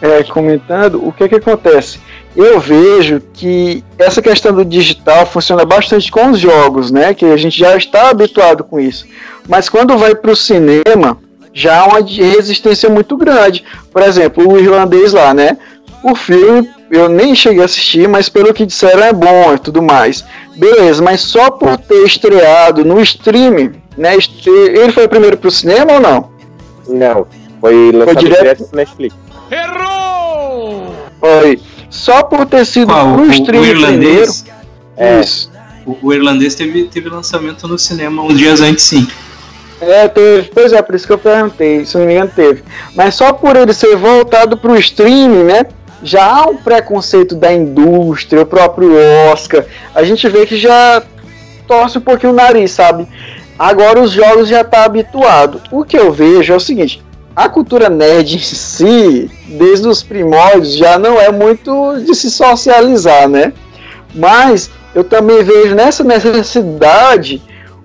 É, comentando, o que é que acontece? Eu vejo que essa questão do digital funciona bastante com os jogos, né? Que a gente já está habituado com isso. Mas quando vai para o cinema, já há uma resistência muito grande. Por exemplo, o irlandês lá, né? O filme eu nem cheguei a assistir, mas pelo que disseram é bom e tudo mais. Beleza, mas só por ter estreado no streaming, né? Ele foi primeiro para o cinema ou não? Não. Foi lançado foi direto, no Netflix. Errou! Foi. Só por ter sido Qual, pro stream o, irlandês, primeiro. É. Isso. O, o, irlandês teve, teve lançamento no cinema uns dias antes, sim. É, teve. Pois é, por isso que eu perguntei. Se não me engano, teve. Mas só por ele ser voltado pro streaming, né? Já há um preconceito da indústria, o próprio Oscar. A gente vê que já torce um pouquinho o nariz, sabe? Agora os jogos já tá habituado. O que eu vejo é o seguinte: a cultura nerd em si, desde os primórdios, já não é muito de se socializar, né? Mas eu também vejo nessa necessidade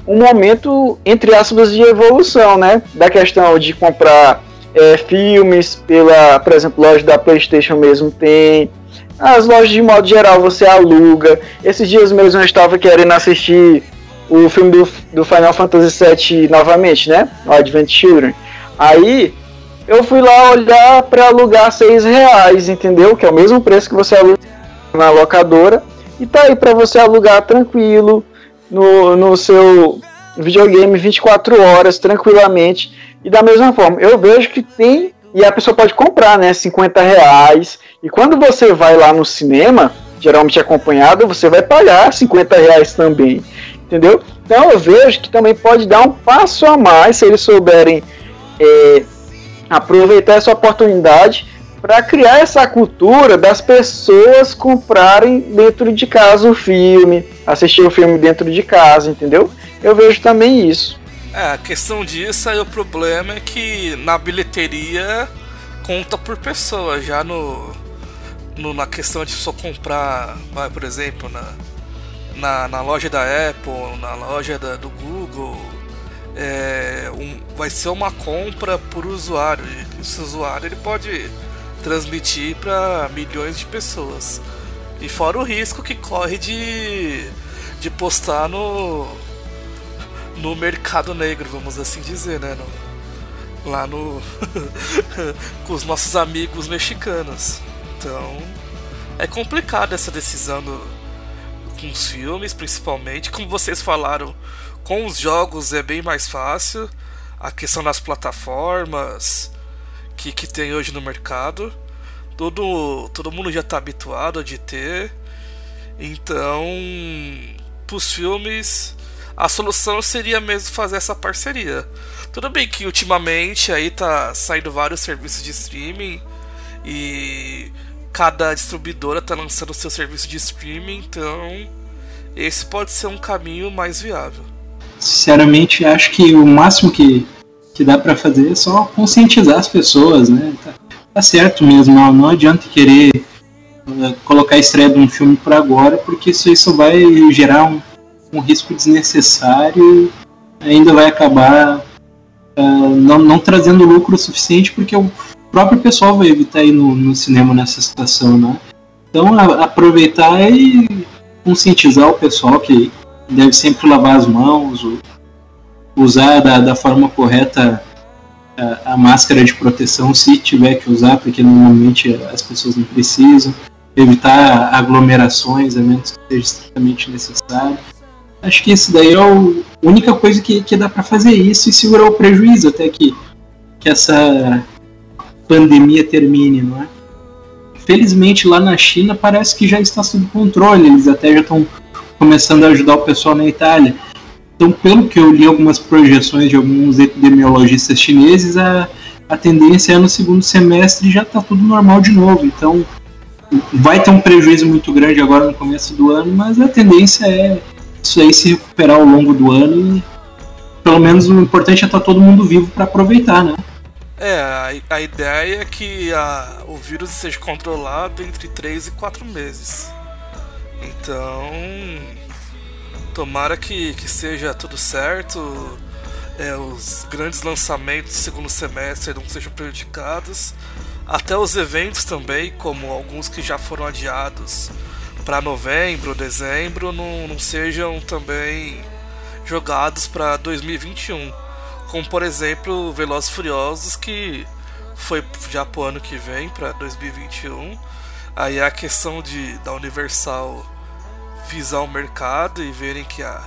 um momento, entre aspas, de evolução, né? Da questão de comprar é, filmes pela, por exemplo, loja da PlayStation mesmo tem. As lojas de modo geral você aluga. Esses dias mesmo eu estava querendo assistir o filme do, do Final Fantasy VII novamente, né? O Advent Children. Aí eu fui lá olhar para alugar seis reais, entendeu? Que é o mesmo preço que você aluga na locadora. E tá aí para você alugar tranquilo no, no seu videogame 24 horas, tranquilamente. E da mesma forma, eu vejo que tem. E a pessoa pode comprar, né? 50 reais. E quando você vai lá no cinema, geralmente acompanhado, você vai pagar 50 reais também. Entendeu? Então eu vejo que também pode dar um passo a mais se eles souberem é, aproveitar essa oportunidade para criar essa cultura das pessoas comprarem dentro de casa o filme, assistir o filme dentro de casa, entendeu? Eu vejo também isso. É, a questão disso aí o problema é que na bilheteria conta por pessoa, já no, no na questão de só comprar, vai, por exemplo, na, na, na loja da Apple, na loja da, do Google, é, um, vai ser uma compra por usuário. Esse usuário ele pode transmitir para milhões de pessoas. E fora o risco que corre de, de postar no, no mercado negro, vamos assim dizer, né? No, lá no. [laughs] com os nossos amigos mexicanos. Então. É complicado essa decisão do, com os filmes, principalmente. Como vocês falaram, com os jogos é bem mais fácil. A questão das plataformas que, que tem hoje no mercado. Todo, todo mundo já está habituado de ter. Então, para os filmes, a solução seria mesmo fazer essa parceria. Tudo bem que ultimamente aí tá saindo vários serviços de streaming e cada distribuidora tá lançando seu serviço de streaming, então esse pode ser um caminho mais viável sinceramente, acho que o máximo que, que dá para fazer é só conscientizar as pessoas, né? Tá, tá certo mesmo, não, não adianta querer uh, colocar a estreia de um filme por agora, porque isso, isso vai gerar um, um risco desnecessário, ainda vai acabar uh, não, não trazendo lucro suficiente, porque o próprio pessoal vai evitar ir no, no cinema nessa situação, né? Então, a, aproveitar e conscientizar o pessoal que deve sempre lavar as mãos, usar da, da forma correta a, a, máscara de proteção se tiver que usar, porque normalmente as pessoas não precisam, evitar aglomerações a menos que seja estritamente necessário. Acho que isso daí é a única coisa que, que dá para fazer isso e segurar o prejuízo até que, que essa pandemia termine, não é? Felizmente lá na China parece que já está sob controle, eles até já estão começando a ajudar o pessoal na Itália. Então, pelo que eu li algumas projeções de alguns epidemiologistas chineses, a, a tendência é no segundo semestre já tá tudo normal de novo. Então, vai ter um prejuízo muito grande agora no começo do ano, mas a tendência é isso aí se recuperar ao longo do ano e pelo menos o importante é estar todo mundo vivo para aproveitar, né? É, a, a ideia é que a, o vírus seja controlado entre 3 e 4 meses. Então, tomara que, que seja tudo certo, é, os grandes lançamentos do segundo semestre não sejam prejudicados, até os eventos também, como alguns que já foram adiados para novembro, dezembro, não, não sejam também jogados para 2021 como por exemplo Velozes Furiosos que foi já pro ano que vem para 2021 aí a questão de da Universal visar o mercado e verem que a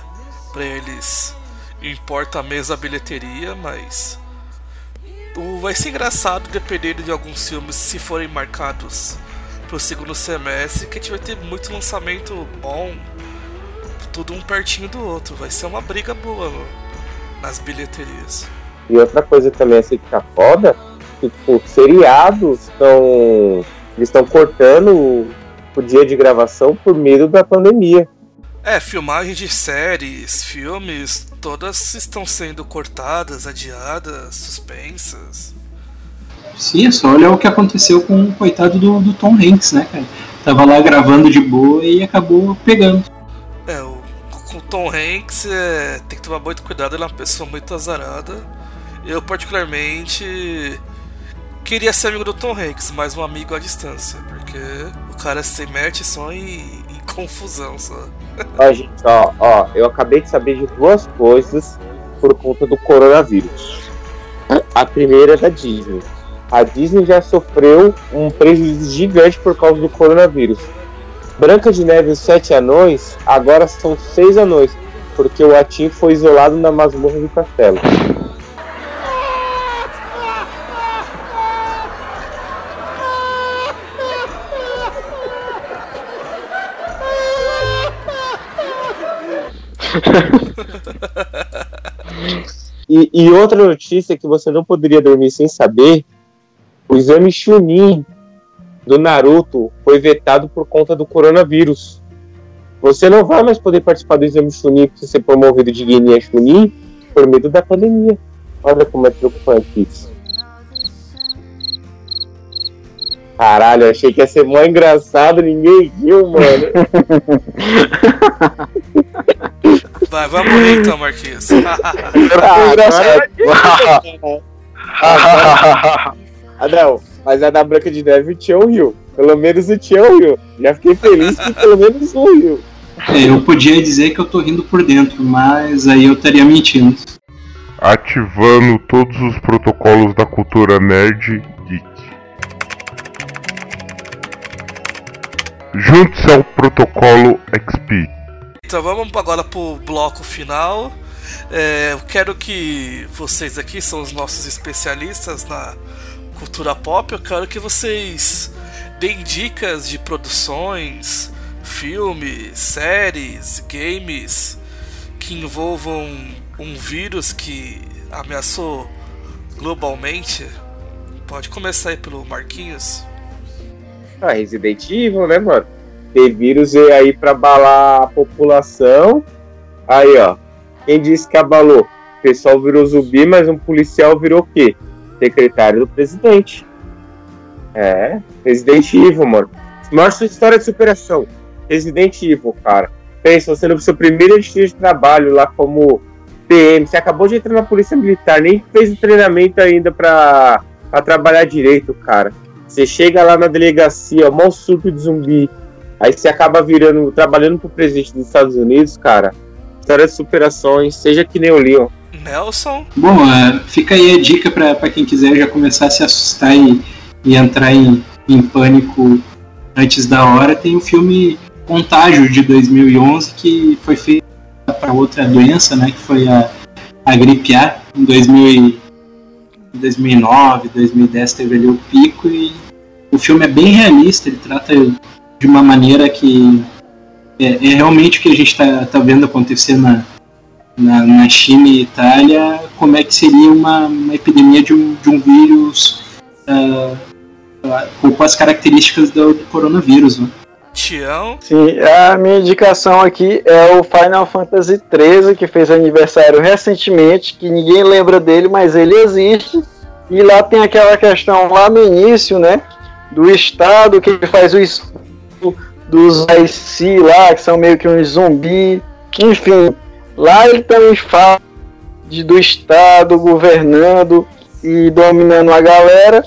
para eles importa a bilheteria mas o, vai ser engraçado dependendo de alguns filmes se forem marcados pro segundo semestre que a gente vai ter muito lançamento bom tudo um pertinho do outro vai ser uma briga boa no- nas bilheterias E outra coisa também assim que tá foda, que tipo, seriados estão. Eles estão cortando o, o dia de gravação por medo da pandemia. É, filmagens de séries, filmes, todas estão sendo cortadas, adiadas, suspensas. Sim, é só olhar o que aconteceu com o coitado do, do Tom Hanks, né, cara? Tava lá gravando de boa e acabou pegando. É, o, com o Tom Hanks é, tem que tomar muito cuidado, ele é uma pessoa muito azarada. Eu, particularmente, queria ser amigo do Tom Hanks, mas um amigo à distância, porque o cara se mete só em, em confusão, só. [laughs] Ó, gente, ó, ó, eu acabei de saber de duas coisas por conta do coronavírus. A primeira é da Disney. A Disney já sofreu um prejuízo gigante por causa do coronavírus. Branca de Neve e os Sete Anões agora são seis anões, porque o Atim foi isolado na masmorra do castelo. E, e outra notícia que você não poderia dormir sem saber: o exame Chunin do Naruto foi vetado por conta do coronavírus. Você não vai mais poder participar do exame Chunin para ser promovido de Guiné Chunin por medo da pandemia. Olha como é preocupante isso. Caralho, achei que ia ser mó engraçado, ninguém viu, mano. [laughs] Vai, vai morrer então, Marquinhos. [laughs] Ah, agora- não, [laughs] mas a da Branca de Neve o Tião riu. Pelo menos o Tião riu. Já fiquei feliz que pelo menos um riu. É, eu podia dizer que eu tô rindo por dentro, mas aí eu estaria mentindo. Ativando todos os protocolos da cultura nerd geek. Junte-se ao protocolo XP. Então vamos agora pro bloco final. É, eu quero que vocês aqui são os nossos especialistas na cultura pop. Eu quero que vocês deem dicas de produções, filmes, séries, games que envolvam um vírus que ameaçou globalmente. Pode começar aí pelo Marquinhos. Ah, Resident Evil, né, mano? Ter vírus veio aí pra abalar a população. Aí, ó. Quem disse que abalou? O pessoal virou zumbi, mas um policial virou o quê? Secretário do presidente. É, Resident Evil, mano. Maior sua história de superação. Resident Evil, cara. Pensa, você no seu primeiro dia de trabalho lá como PM, você acabou de entrar na polícia militar, nem fez o treinamento ainda pra, pra trabalhar direito, cara. Você chega lá na delegacia, mó surto de zumbi. Aí você acaba virando, trabalhando pro presidente dos Estados Unidos, cara. História de superações, seja que nem o Leon. Nelson. Bom, é, fica aí a dica pra pra quem quiser já começar a se assustar e, e entrar em, em pânico antes da hora. Tem o filme Contágio de 2011 que foi feito para outra doença, né, que foi a, a gripe A em 2000 e 2009, 2010 teve ali o pico e o filme é bem realista, ele trata de uma maneira que é, é realmente o que a gente está tá vendo acontecer na, na, na, China e Itália, como é que seria uma, uma epidemia de um, de um vírus uh, com as características do, do coronavírus. Né? Tião? Sim, a minha indicação aqui é o Final Fantasy XIII, que fez aniversário recentemente, que ninguém lembra dele, mas ele existe. E lá tem aquela questão lá no início, né? Do Estado, que faz o dos IC lá, que são meio que um zumbi. Enfim, lá ele também fala de, do Estado governando e dominando a galera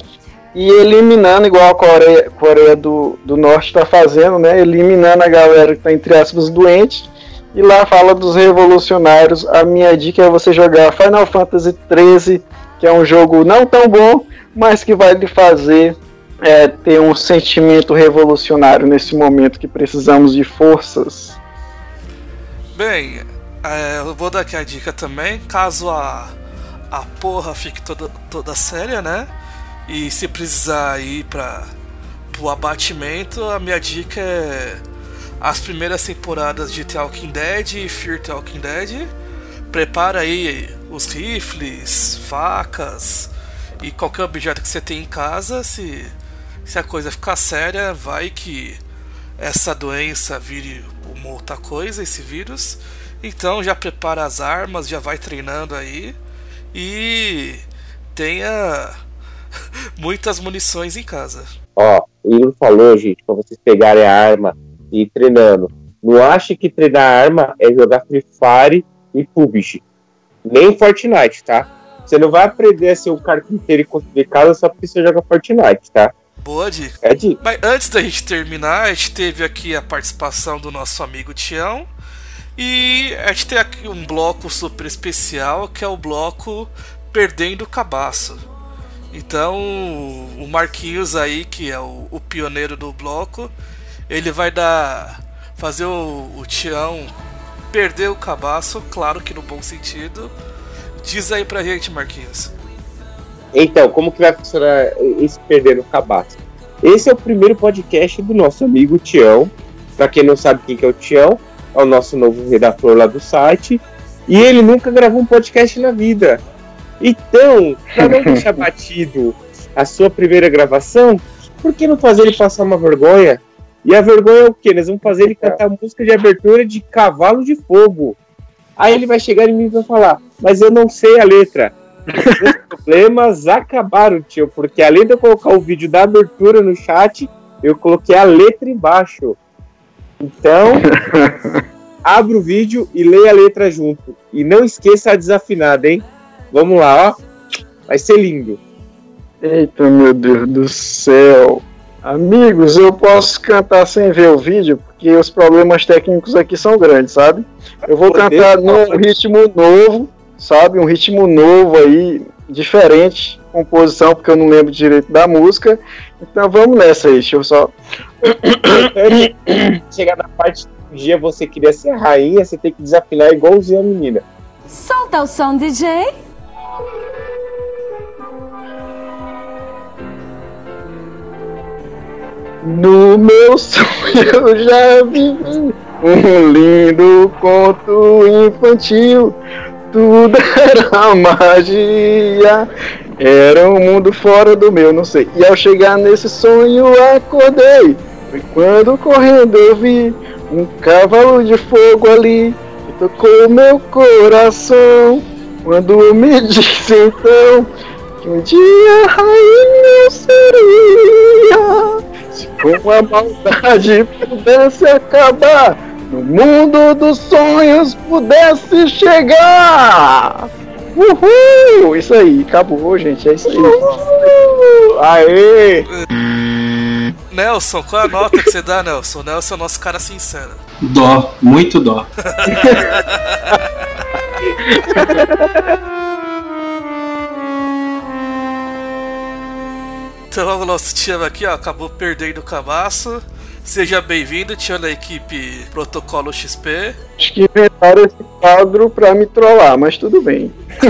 e eliminando, igual a Coreia, Coreia do, do Norte está fazendo, né? Eliminando a galera que está, entre aspas, doente. E lá fala dos revolucionários. A minha dica é você jogar Final Fantasy XIII, que é um jogo não tão bom, mas que vai lhe fazer é, ter um sentimento revolucionário nesse momento que precisamos de forças. Bem, é, eu vou dar aqui a dica também, caso a, a porra fique toda, toda séria, né? E se precisar ir para o abatimento, a minha dica é as primeiras temporadas de The Walking Dead e Fear The Walking Dead. Prepara aí os rifles, facas e qualquer objeto que você tem em casa. Se, se a coisa ficar séria, vai que essa doença vire uma outra coisa, esse vírus. Então já prepara as armas, já vai treinando aí e tenha [laughs] muitas munições em casa. Ó, o Igor falou, gente, pra vocês pegarem a arma e ir treinando. Não ache que treinar arma é jogar Free Fire e PUBG. Nem Fortnite, tá? Você não vai aprender a ser um carpinteiro e construir casa só porque você joga Fortnite, tá? Boa dica. É dica. Mas antes da gente terminar, a gente teve aqui a participação do nosso amigo Tião. E a gente tem aqui um bloco super especial, que é o bloco Perdendo o Cabaço. Então, o Marquinhos aí, que é o, o pioneiro do bloco, ele vai dar. fazer o, o Tião perder o cabaço, claro que no bom sentido. Diz aí pra gente, Marquinhos. Então, como que vai funcionar esse perder o cabaço? Esse é o primeiro podcast do nosso amigo Tião. Pra quem não sabe quem que é o Tião, é o nosso novo redator lá do site. E ele nunca gravou um podcast na vida. Então, para não [laughs] deixar batido a sua primeira gravação, por que não fazer ele passar uma vergonha? E a vergonha é o quê? Nós vamos fazer ele cantar música de abertura de Cavalo de Fogo. Aí ele vai chegar em mim e vai falar, mas eu não sei a letra. Os problemas acabaram, tio, porque além de eu colocar o vídeo da abertura no chat, eu coloquei a letra embaixo. Então, [laughs] abra o vídeo e leia a letra junto. E não esqueça a desafinada, hein? Vamos lá, ó. Vai ser lindo. Eita, meu Deus do céu. Amigos, eu posso cantar sem ver o vídeo, porque os problemas técnicos aqui são grandes, sabe? Eu vou cantar num ritmo novo, sabe? Um ritmo novo aí, diferente, composição, porque eu não lembro direito da música. Então vamos nessa aí, deixa eu só. [coughs] Chegar na parte do dia você queria ser rainha, você tem que desafinar igualzinho a menina. Solta o som, DJ. No meu sonho eu já vivi um lindo conto infantil. Tudo era [laughs] magia, era um mundo fora do meu, não sei. E ao chegar nesse sonho acordei. Foi quando correndo eu vi um cavalo de fogo ali que tocou meu coração. Quando me [laughs] disse então que um dia rainha eu seria, se com a maldade pudesse acabar, no mundo dos sonhos pudesse chegar. Uhul! Isso aí, acabou, gente. É isso aí. Uhul! Aê! Nelson, qual é a nota que você dá, Nelson? Nelson é o nosso cara sincero. Dó, muito dó. Então o nosso time aqui, ó, acabou perdendo o cabaço. Seja bem-vindo, tio da equipe Protocolo XP. Acho que inventaram esse quadro pra me trollar, mas tudo bem. [laughs]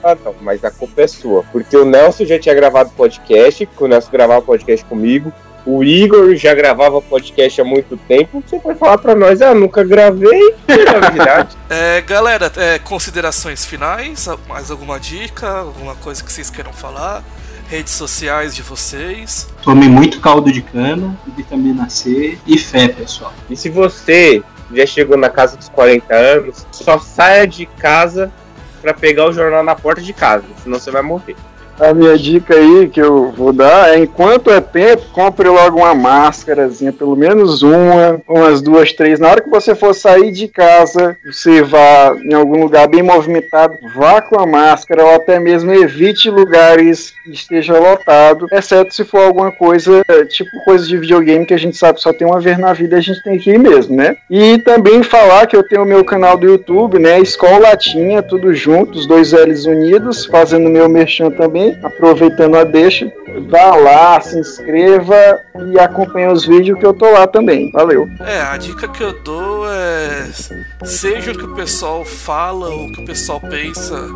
Ah, não, mas a culpa é sua. Porque o Nelson já tinha gravado podcast, que o Nelson gravava podcast comigo. O Igor já gravava podcast há muito tempo. Você vai falar pra nós, ah, nunca gravei. Verdade. [laughs] É, galera, é, considerações finais? Mais alguma dica? Alguma coisa que vocês queiram falar? Redes sociais de vocês? Tome muito caldo de cana, vitamina C e fé, pessoal. E se você já chegou na casa dos 40 anos, só saia de casa pra pegar o jornal na porta de casa, senão você vai morrer. A minha dica aí que eu vou dar é: enquanto é tempo, compre logo uma máscarazinha, pelo menos uma, umas duas, três. Na hora que você for sair de casa, você vá em algum lugar bem movimentado, vá com a máscara ou até mesmo evite lugares que esteja lotado, exceto se for alguma coisa, tipo coisa de videogame que a gente sabe só tem uma vez na vida, a gente tem que ir mesmo, né? E também falar que eu tenho o meu canal do YouTube, né? Escola Latinha, tudo junto, os dois L's unidos, fazendo meu merchan também aproveitando a deixa, vá lá, se inscreva e acompanhe os vídeos que eu tô lá também. Valeu. É, a dica que eu dou é. Seja o que o pessoal fala ou o que o pessoal pensa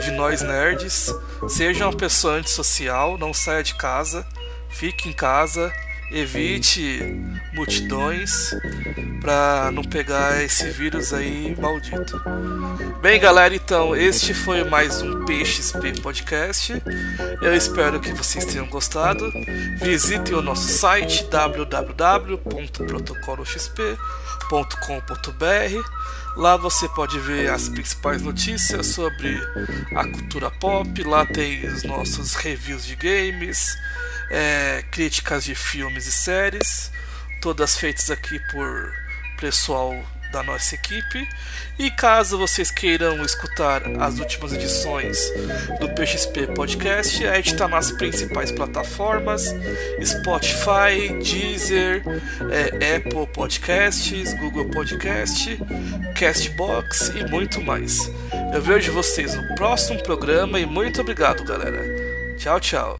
de nós nerds, seja uma pessoa antissocial, não saia de casa, fique em casa, evite multidões para não pegar esse vírus aí maldito. Bem, galera, então este foi mais um PXP Podcast. Eu espero que vocês tenham gostado. Visitem o nosso site www.protocoloxp.com.br. Lá você pode ver as principais notícias sobre a cultura pop. Lá tem os nossos reviews de games, é, críticas de filmes e séries, todas feitas aqui por pessoal da nossa equipe. E caso vocês queiram escutar as últimas edições do PXP Podcast, a gente está nas principais plataformas: Spotify, Deezer, é, Apple Podcasts, Google Podcast, Castbox e muito mais. Eu vejo vocês no próximo programa e muito obrigado, galera. Tchau, tchau.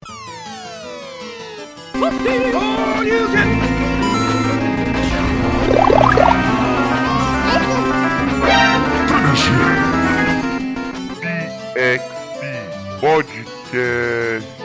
Podcast.